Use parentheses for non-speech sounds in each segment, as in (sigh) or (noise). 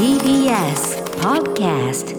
TBS Podcast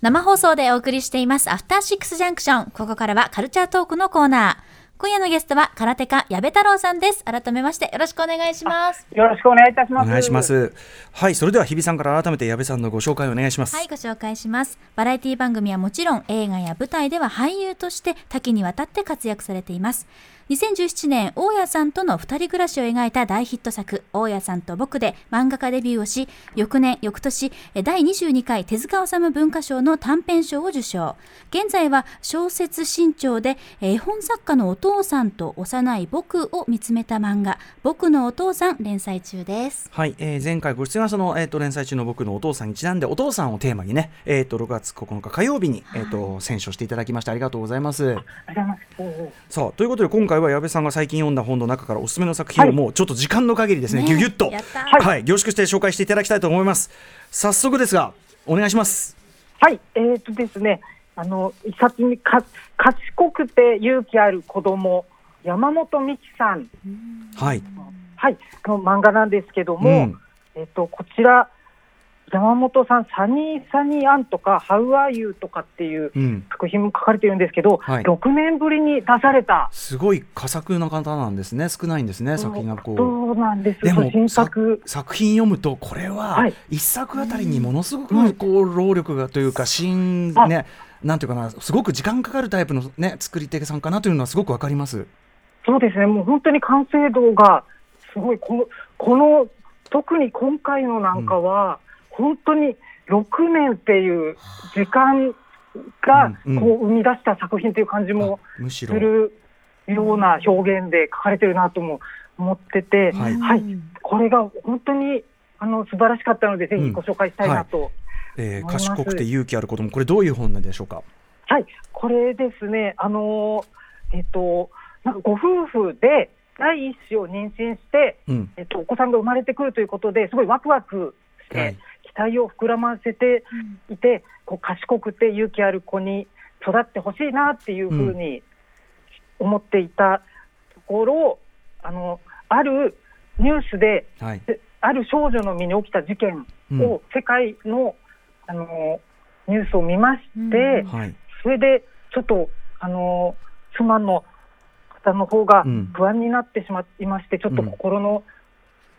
生放送でお送りしていますアフターシックスジャンクションここからはカルチャートークのコーナー今夜のゲストは空手家矢部太郎さんです改めましてよろしくお願いしますよろしくお願いいたします。お願いしま。す。はい、それでは日比さんから改めて矢部さんのご紹介をお願いします。はいご紹介しますバラエティ番組はもちろん映画や舞台では俳優として多岐にわたって活躍されています2017年大家さんとの二人暮らしを描いた大ヒット作「大家さんと僕」で漫画家デビューをし翌年翌年え第22回手塚治虫文化賞の短編賞を受賞現在は小説新潮でえ絵本作家のお父さんと幼い僕を見つめた漫画「僕のお父さん」連載中ですはい、えー前回ご出演はその、えー、と連載中の僕のお父さんにちなんでお父さんをテーマにね、えー、と6月9日火曜日に、えー、と選書していただきましてありがとうございます。ありがとうございます。さあということで今回は矢部さんが最近読んだ本の中からおすすめの作品をはい。もうちょっと時間の限りですね、ねぎゅぎゅっとはい、凝縮して紹介していただきたいと思います。早速ですがお願いします。はい、えー、とですね、あの一冊にか賢くて勇気ある子供山本美希さん、はい、はい、の漫画なんですけども、うん。えっ、とこちら山本さんサニーサニーアンとかハウアーユーとかっていううん、作品も書かれてるんですけど、はい。6年ぶりに出された。すごい佳作な方なんですね。少ないんですね作品がこう。そうなんです。でも新作。さ作品読むとこれははい。一作あたりにものすごうん。くこう労力がというか新あ。ねなんていうかなすごく時間かかるタイプのね作り手さんかなというのはすごくわかります。そうですね、もう本当に完成度がすごい、このこの特に今回のなんかは、本当に6年っていう時間がうんうん。こう生み出した作品という感じもするような表現で書かれてるなとも思ってて、はい。はい、これが本当にあの素晴らしかったので、ぜひご紹介したいなと。えー思います。賢くて勇気ある子供これどういう本なんでしょうか？はい、これですね、あのーえっと、なんかご夫婦で第一子を妊娠して、うん。えっと、お子さんが生まれてくるということですごいワクワクして、はい。期待を膨らませていて、こう賢くて勇気ある子に育ってほしいなっていうふうに思っていたところ、あのあるニュースではい。である少女の身に起きた事件うん。を世界の、あのニュースを見まして、うん。はい。それでちょっとあの妻の方の方がうん。不安になってしまいまして、ちょっとうん。心のうんが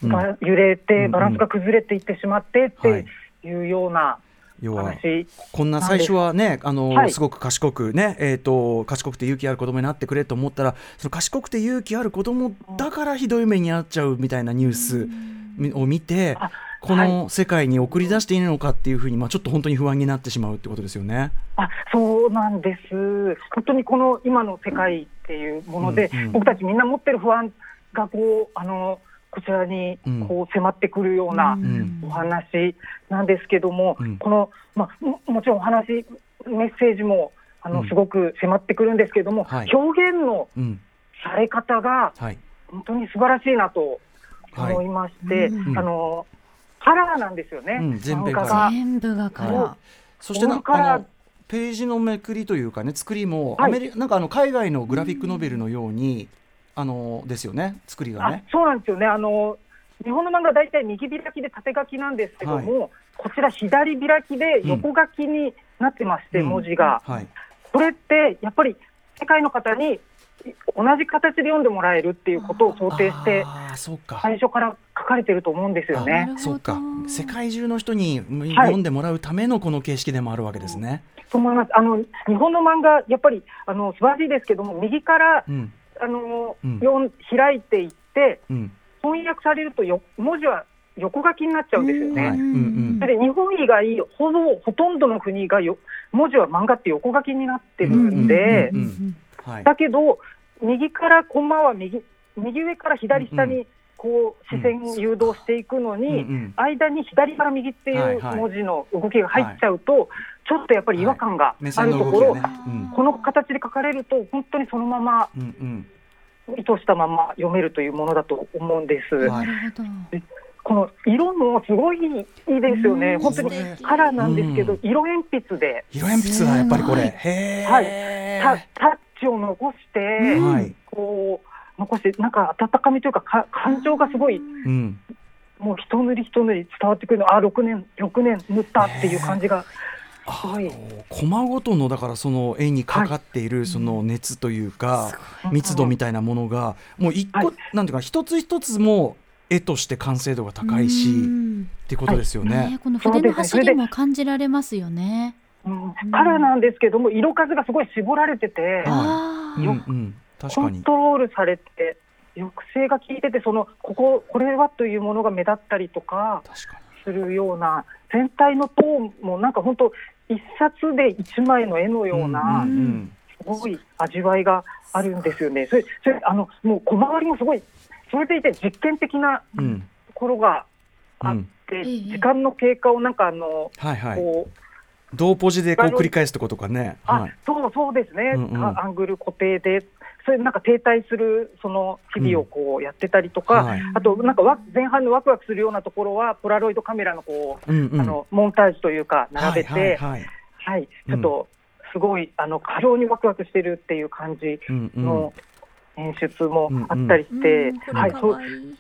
揺れうんて、うん。バランスが崩れていってしまってっはいてい。うような要は話、こんな最初はね、あのはい。すごく賢くね、えっ、と賢くて勇気ある子供になってくれと思ったら、その賢くて勇気ある子供だからひどい目に遭っちゃうみたいなニュースみを見て、あこの世界に送り出していいのかっていうふうに、まあちょっと本当に不安になってしまうってことですよね。あそうなんです、本当にこの今の世界っていうもので、うんうん。僕たちみんな持ってる不安がこうあのこちらにこう迫ってくるようなうん。お話なんですけども、うん。この、まあ、ももちろんお話、メッセージもあのうん。すごく迫ってくるんですけども、はい。表現のうん、され方がはい。本当に素晴らしいなとはい。思いまして、うん。あのカラーなんですよね、うん。全編漫画カラが。全部がから、はいそしてなここからあのページのめくりというかね作りも、はい。アメリなんかあの海外のグラフィックノベルのように、あのですよね作りがあね。そうなんですよねあの日本の漫画は大体右開きで縦書きなんですけども、こちら左開きで横書きになってまして、うん文字が。はい。これってやっぱり世界の方に同じ形で読んでもらえるっていうことを想定してああそうか。最初から書かれてると思うんですよなね。るほどそうか世界中の人に読んでもらうためのこの形式でもあるわけですね。と思います。あの日本の漫画やっぱりあの素晴らしいですけども右からうんあの、うん。開いていってうん。翻訳されるとよ文字は横書きになっちゃうんですよね。で日本以外ほぼほとんどの国がよ文字は漫画って横書きになってるんで。だけど右からコマは右右上から左下にこう視線を誘導していくのに、うんうん間に左から右っていうはいはい文字の動きが入っちゃうと、ちょっとやっぱり違和感が目あるところ、がね。うんこの形で書かれると本当にそのままうん意図したまま読めるというものだと思うんです。うん。はい。この色もすごいいいですよね。うん本当にカラーなんですけど、うん色鉛筆で色鉛筆はやっぱりこれ。はいえ。タタッチを残して、はい。こう残してなんか温かみというかか感情がすごいうん。もう一塗り一塗り伝わってくるのあ6年6年塗ったっていう感じがすごい、コマごとのだからその絵にかかっているその熱というか、密度みたいなものがもう一個、なんていうか一つ一つも絵として完成度が高いしっていうことですよね。ねこの筆の走りも感じられますよね。うん、カラーなんですけども色数がすごい絞られてて、あうんうん、確コントロールされて抑制が効いててそのこここれはというものが目立ったりとかするような全体のトーンもなんか本当一冊で一枚の絵のにようなんんすごい味わいがあるんですよね。それそれあのもう小回りもすごいそれでいて実験的なうんうんところがあっうん。て、ええ時間の経過をなんかあの、はいはい。こう同ポジでこう繰り返すってことかね。あ、はい。そうそうですね、うんうん。あアングル固定で、それなんか停滞するその日々をこうやってたりとか、はい。あとなんかわ前半のワクワクするようなところは、ポラロイドカメラのこう、うんうん。あのモンタージュというか、並べて、はいはいはい。はい、ちょっとすごい、あの過剰にワクワクしてるっていう感じうんうん。の演出もあったりして、あ。はい、そういい。うん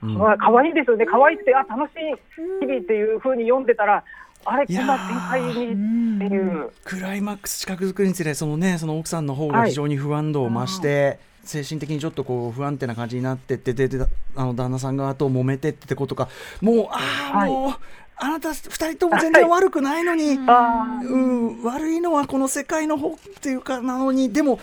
まあ可愛いですよね、可愛いって、あ楽しい日々っていう風に読んでたら、あれ、こんな展開にっていう。クライマックス近づくにつれそのねその奥さんの方がはい。非常に不安度を増して、精神的にちょっとこう不安定な感じになってってでであの旦那さん側と揉めてってことかもうああ、はい。もうあなた二人とも全然悪くないのに、あー。うん、悪いのはこの世界の方っていうかなのにでも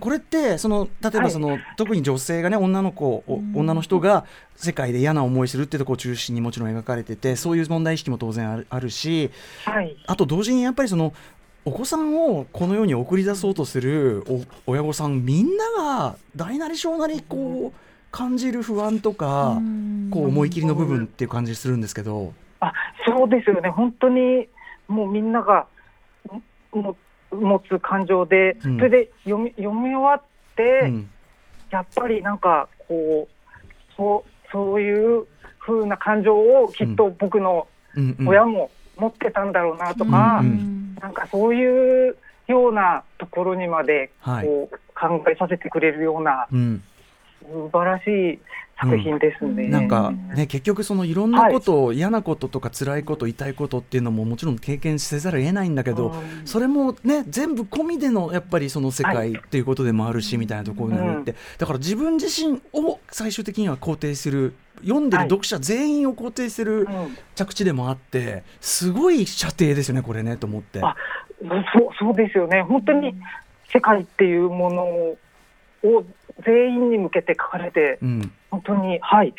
これってその例えばその、特に女性がね女の子お女の人が世界で嫌な思いするってとこを中心にもちろん描かれててそういう問題意識も当然あるあるしはい。あと同時にやっぱりそのお子さんをこの世に送り出そうとするお親御さんみんなが大なり小なりこう感じる不安とかこう思い切りの部分っていう感じするんですけど。あそうですよね、本当にもうみんながも持つ感情で、うん。それで読み読み終わって、うん。やっぱりなんかこうそうそういう風な感情をきっと僕の親も持ってたんだろうなとか、うんうん。なんかそういうようなところにまではい。こう考えさせてくれるようなうん素晴らしい作品ですね。なんかね結局そのいろんなことを、嫌なこととか辛いこと痛いことっていうのももちろん経験せざるを得ないんだけど、うん。それもね全部込みでのやっぱりその世は界っていうことでもあるし、みたいなところにあって、だから自分自身を最終的には肯定する読んでるはい。読者全員を肯定するうん。着地でもあってすごい射程ですよねこれねと思って。あそうそうですよね、本当に世界っていうものを全員に向けて書かれて、うん。本当に、はい、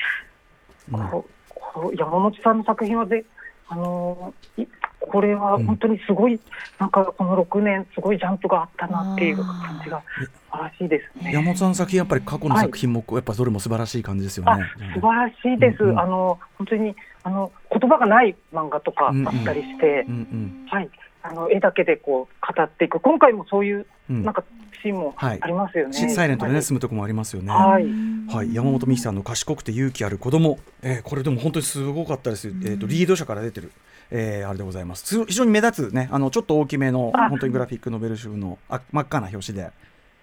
うん。ここ山本さんの作品はで、あのーいこれは本当にすごい、なんかこの6年、すごいジャンプがあったなっていう感じが素晴らしいですね。山本さんの作品やっぱり過去の作品もやっぱどれも素晴らしい感じですよあね。素晴らしいです、うんうん。あの本当にあの言葉がない漫画とかあうんうん。ったりして、うんうん。はい、あの絵だけでこう語っていく、今回もそういううん。なんかシーンもはい。ありますよね。しサイレントでね、はい。住むとこもありますよね。はい。はい、山本美樹さんの賢くて勇気ある子供、えーこれでも本当にすごかったです。えっ、とリード社から出てる、えーあれでございます。す非常に目立つね、あのちょっと大きめのあ。本当にグラフィックノベル集のあ真っ赤な表紙で、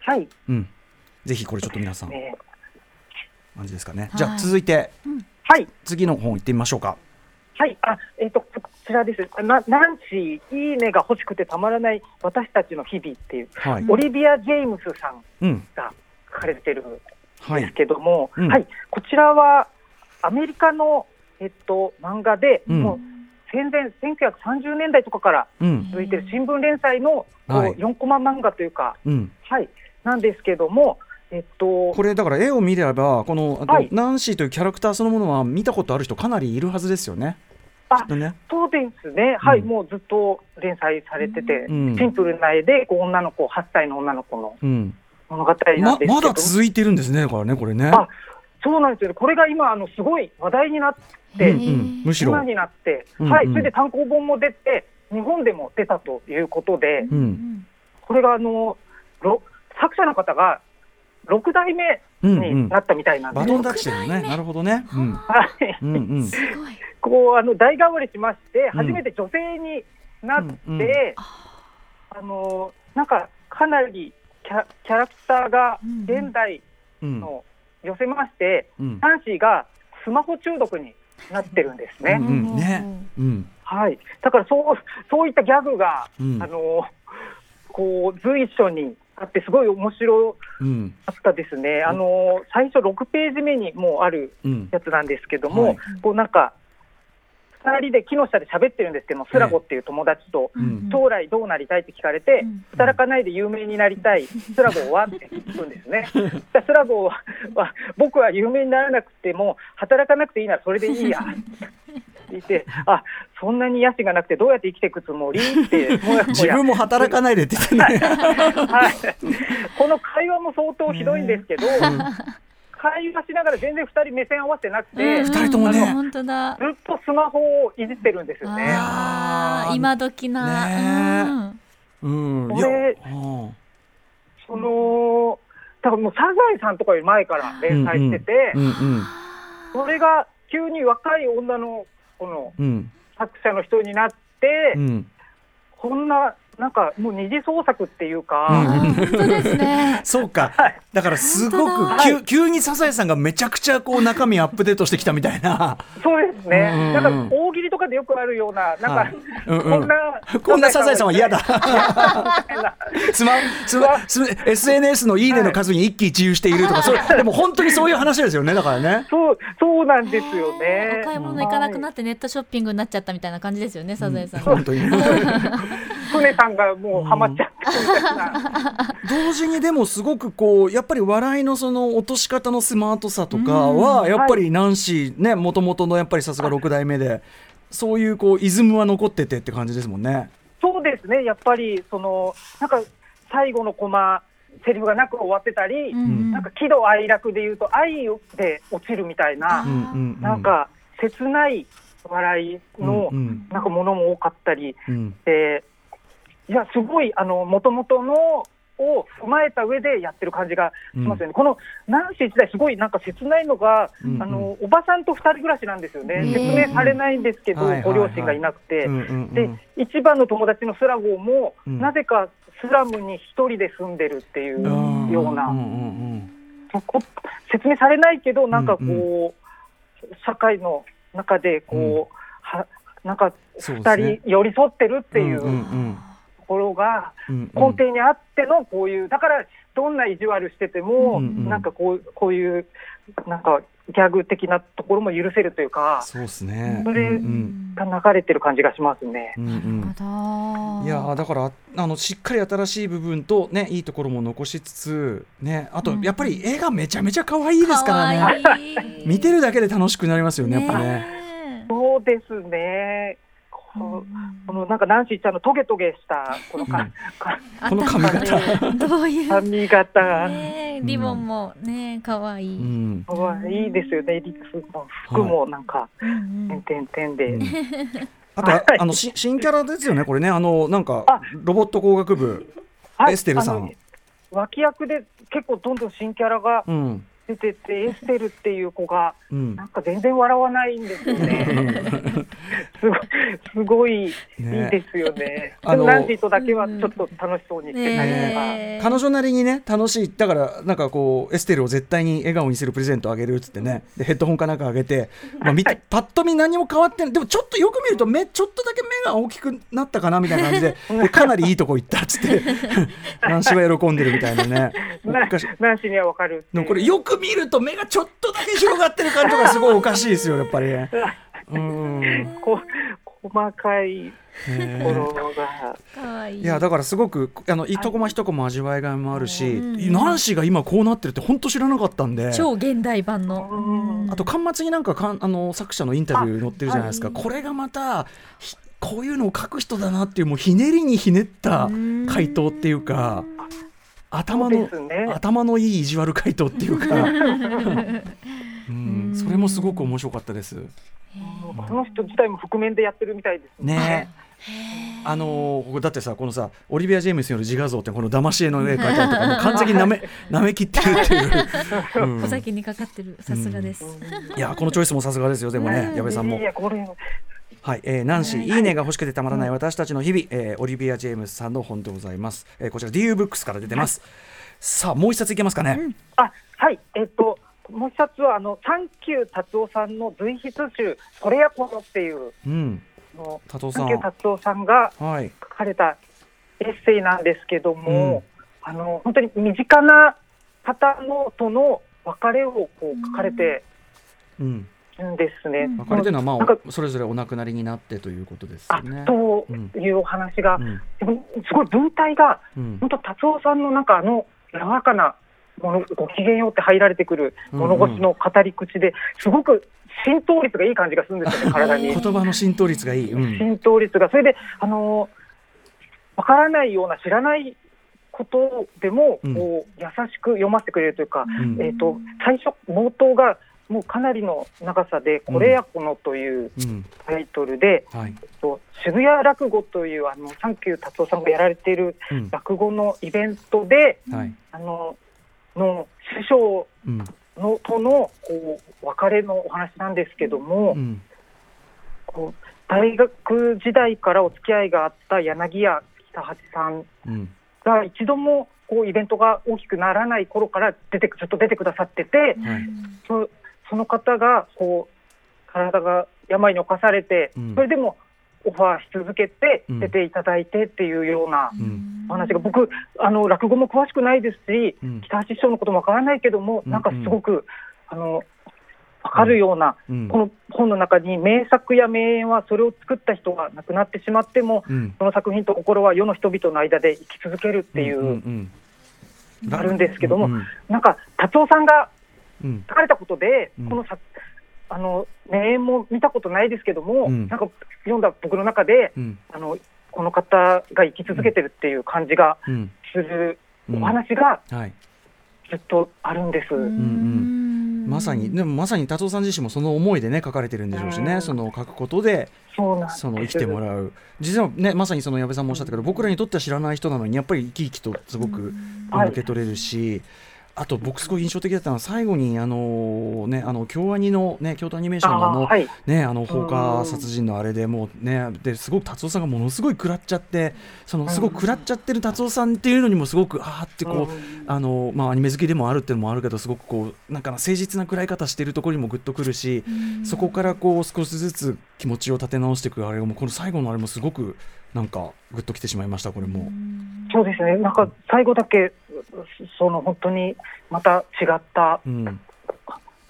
はい、うん、ぜひこれちょっと皆さん。ね感じですかね。はい。じゃあ続いてはい、次の本行ってみましょうか。はい、あ、えっ、と、こちらです。な、ナンシー、いいねが欲しくてたまらない私たちの日々っていう、はい、オリビア・ジェームスさんうん、が書かれてるんですはい、けども、うん。はい、こちらはアメリカの、えっと、漫画で、うん。もう戦前、1930年代とかからうん、続いてる新聞連載の、こうはい。4コマ漫画というか、うん。はい、なんですけども、えっと、これだから絵を見ればこのはい。ナンシーというキャラクターそのものは見たことある人かなりいるはずですよね。あ。そうですね、はい、うんもうずっと連載されてて、うん。シンプルな絵でこう女の子、8歳の女の子のうん。物語なんまですけど、まだ続いてるんですねだからねこれね。あそうなんですよね、これが今、あのすごい話題になって、うんうん、むしろ。今。になって、うんはい、うん。それで単行本も出て、日本でも出たということで、うん。これがあのろ作者の方が6代目うんうんになったみたいなんですよ。バトンタッチしてるね。なるほどね。うんはいうんうん。(laughs) すごい。こうあの代替わりしまして、うん初めて女性になって、うんうんあのなんかかなりキャキャラクターがうん現代うんの寄せまして、うんナンシーがスマホ中毒になってるんですね。うんうんねうんはい。だからそうそういったギャグが、うんあのこう随所にあってすごい面白うん。かったですね。あの最初6ページ目にもうあるうん。やつなんですけども、はい。こうなんか2人で木の下で喋ってるんですけども、スラゴっていう友達と。うん将来どうなりたいって聞かれて、うん働かないで有名になりたい、スラゴーはって聞くんですね。(laughs) スラゴーはは僕は有名にならなくても、働かなくていいならそれでいいや。って言って、あそんなに野心がなくて、どうやって生きていくつもりって、もやもや自分も働かないでって言ってね。はい、この会話も相当ひどいんですけど、会話しながら全然2人目線合わせてなくて、うん。人ともね。本当だ。っとスマホをいじってるんですよね。今時な、ねうん。その多分もうサザエさんとかより前から連載してて、うん。うん。それが急に若い女の子のうん。作者の人になって、うん。こんな、なんかもう二次創作っていううんか、うん、本当ですね (laughs) そうかはい。だからすご本く急急にサザエさんがめちゃくちゃこう中身アップデートしてきたみたいな。そうですね、なんか大喜利とかでよくあるような、なんか、はいうんうんこんな、こんなサザエさんは嫌だ。みたいなスマスマス SNS のいいねの数に一喜一憂しているとか、でも本当にそういう話ですよねだからね。そう、そうなんですよおね。買い物行かなくなってネットショッピングになっちゃったみたいな感じですよね、サザエさん。本当に。(laughs) 船さんがもうハマっちゃってみたいな。同時にでもすごくこうやっぱり笑いのその落とし方のスマートさとかはやっぱりナンシーねもともとのやっぱりさすが6代目でそういうこうイズムは残っててって感じですもんね。そうですね、やっぱり、その、なんか、最後のコマ、セリフがなく終わってたり、うん。なんか喜怒哀楽で言うと、愛で落ちるみたいななんか切ない笑いのうんうん。なんかものも多かったりうん。して、いや、すごい、あの、もともとのを踏まえた上でやってる感じがしますよね。このナンシー自体すごいなんか切ないのが、うんうん。あの、おばさんと二人暮らしなんですよね。うん説明されないんですけど、ご両親がいなくて。うんうんうん。で、一番の友達のスラゴーも、うん。なぜかスラムに一人で住んでるっていううんような、説明されないけど、なんかこう、うん社会の中でこう、はなんか二そうですね。人寄り添ってるっていう。んうんううんところが根底にあってのこういう、だからどんな意地悪してても、うんうんなんかこうこういう、なんかギャグ的なところも許せるというか、そうですね。それうんが流れてる感じがしますね。うんうんいやーだからあのしっかり新しい部分とねいいところも残しつつねあとうんやっぱり絵がめちゃめちゃ可愛いですからね。いい見てるだけで楽しくなりますよねやっぱね。ねそうですね。えこうこのなんかナンシーちゃんのトゲトゲしたこのか、うん。かこの髪型。頭どういう髪型、ねえリボンもね可愛い、うん。かわいいですよね。リスの服もなんか、うんうん。点々々で、うん。(laughs) あとはあのし新キャラですよねこれね。あのなんかあ。ロボット工学部はい。エステルさん。脇役で結構どんどん新キャラがうん出てて、エステルっていう子がうん。なんか全然笑わないんですよね。(laughs) すごいすごいいいねですよね。あのでもナンシーとだけはちょっと楽しそうにしてたりとか。彼女なりにね楽しい。だからなんかこうエステルを絶対に笑顔にするプレゼントあげるっつってね。でヘッドホンかなんかあげて、まあ、見てパッと見何も変わってないでもちょっとよく見ると目ちょっとだけ目が大きくなったかなみたいな感じで (laughs) でかなりいいとこ行ったっつって。男子は喜んでるみたいなね。ナンシーにはわかる。でもこれよく見ると目がちょっとだけ広がってる感じがすごいおかしいですよやっぱり。(laughs) ね。うんこ細かいいいやだからすごくあの一コマ一コマ味わいがいもあるし、うんナンシーが今こうなってるって本当知らなかったんで。超現代版の、うん。あと巻末になんかかんあの作者のインタビュー載ってるじゃないですか、はい。これがまたひこういうのを書く人だなっていうもうひねりにひねったうん。回答っていうか頭の、ね。頭のいい意地悪回答っていうか、(laughs) うん、それもすごく面白かったです。この人自体も覆面でやってるみたいですね。あのーだってさこのさオリビア・ジェームスによる自画像ってこの騙し絵の絵描いたりとかもう完全になめ (laughs) なめきってるっていう、(laughs) うん。お酒にかかってるさすがです、いやこのチョイスもさすがですよでもね矢部さんも。いやこれはい、えー、ナンシー、いいねが欲しくてたまらない私たちの日々、えーオリビア・ジェームスさんの本でございます。えーこちら DU ブックスから出てます。さあ、もう一冊いけますかね？あはい。えっともう一冊はあのサンキュー達夫さんの随筆集「それやこの」っていううん。の達夫さん。サンキュー達夫さんがはい。書かれたエッセイなんですけども、うん。あの本当に身近な方のとの別れをこう書かれてうんるんですね。うん。別れというのはまなんかあそれぞれお亡くなりになってということですね。というお話が、うん。すごい文体がうん。本当達夫さんのなんかあの柔らかなものご機嫌ようって入られてくる物腰の語り口ですごく浸透率がいい感じがするんですよね (laughs) 体に。言。葉の浸透率がいい。うん。浸透率が。それであのわからないような知らないことでも、うん。こう優しく読ませてくれるというか、うん。えー、と最初冒頭がもうかなりの長さで「これやこの」といううんタイトルで、はい。えっと渋谷落語というあのサンキュー達夫さんがやられているうん落語のイベントで、はい。あのの師匠うんのとのこう別れのお話なんですけども、うんこう大学時代からお付き合いがあった柳家北八さんうんが一度もこうイベントが大きくならない頃から出てくずっと出てくださっててはい。そその方がこう体が病に侵されて、うん。それでもオファーし続けてうん。出ていただいてっていうようなうん。お話が、僕あの落語も詳しくないですし、うん。北橋師匠のこともわからないけども、うん。なんかすごくあのわかるような、うん。この本の中に名作や名演はそれを作った人が亡くなってしまっても、うん。その作品と心は世の人々の間で生き続けるっていう、うんうんあるんですけどもうんなんか達夫さんがうん書かれたことで、うん。このさあの名演も見たことないですけども、うん。なんか読んだ僕の中でうん。あのこの方が生き続けてるっていう感じがうん。するおうん。話がはい。ずっとあるんです。んまさにでもまさに達夫さん自身もその思いでね書かれてるんでしょうしね、うん。その書くことでそうなんです。その生きてもらう。実はねまさにその矢部さんもおっしゃったけど僕らにとっては知らない人なのにやっぱり生き生きとすごくはい。受け取れるし、あと僕すごい印象的だったのは最後にあのねあの京アニのね京都アニメーションのあのはい。ねあの放火殺人のあれでもうねですごく達夫さんがものすごい食らっちゃってそのすごく食らっちゃってる達夫さんっていうのにもすごくあーってこう、うんあのまあアニメ好きでもあるっていうのもあるけどすごくこうなんか誠実な食らい方してるところにもグッとくるし、そこからこう少しずつ気持ちを立て直していくあれがもうこの最後のあれもすごくなんかグッときてしまいましたこれも。そうですね、なんか最後だけ、その本当にまた違ったうん、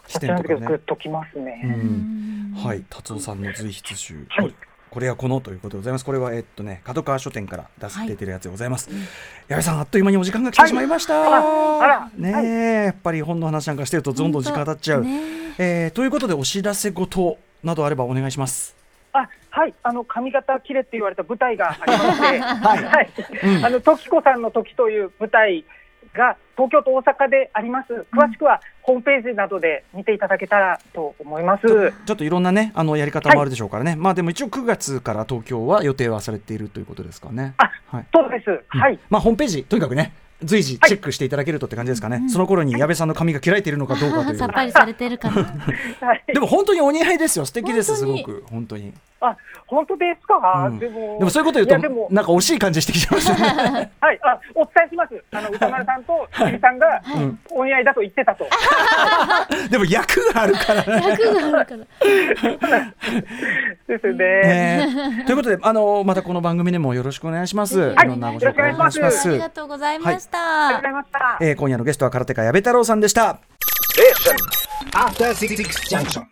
視点とかね。ときますうね。ん、はい。達夫さんの随筆集、はい。これはこのということでございます。これはえっとね角川書店から出して出てるやつでございます。矢部さんあっという間にお時間が来てしまいました。あらねえ、やっぱり本の話なんかしてるとどんどん時間経っちゃう。ね。えーということでお知らせ事などあればお願いします。あはい、あの髪型切れって言われた舞台がありまして、(laughs) はい、あの時子さんの時という舞台が東京と大阪であります。詳しくはホームページなどで見ていただけたらと思います。ちょっといろんなねあのやり方もあるでしょうからね、まあでも一応9月から東京は予定はされているということですかね。あ、はいそうです。はい。まあホームページとにかくね随時チェックしていただけるとって感じですかね、その頃に矢部さんの髪が切られているのかどうかといさっう。ぱりされてるかな (laughs) はいでも本当にお似合いですよ素敵ですすごく本当に。あ、本当ですか？うんでも、でもそういうこと言ういやでもとなんか惜しい感じしてきちゃいますね。(laughs) はい、あ、お伝えします。あの歌丸さんと桐さんがうんお似合いだと言ってたと。(laughs) でも役があるからね。役があるからですね。ね (laughs) ということであのまたこの番組でもよろしくお願いします。はいいろんなご紹介お願いします。ありがとうございましありたがとうございました。えー今夜のゲストは空手家矢部太郎さんでした。After Six Junction.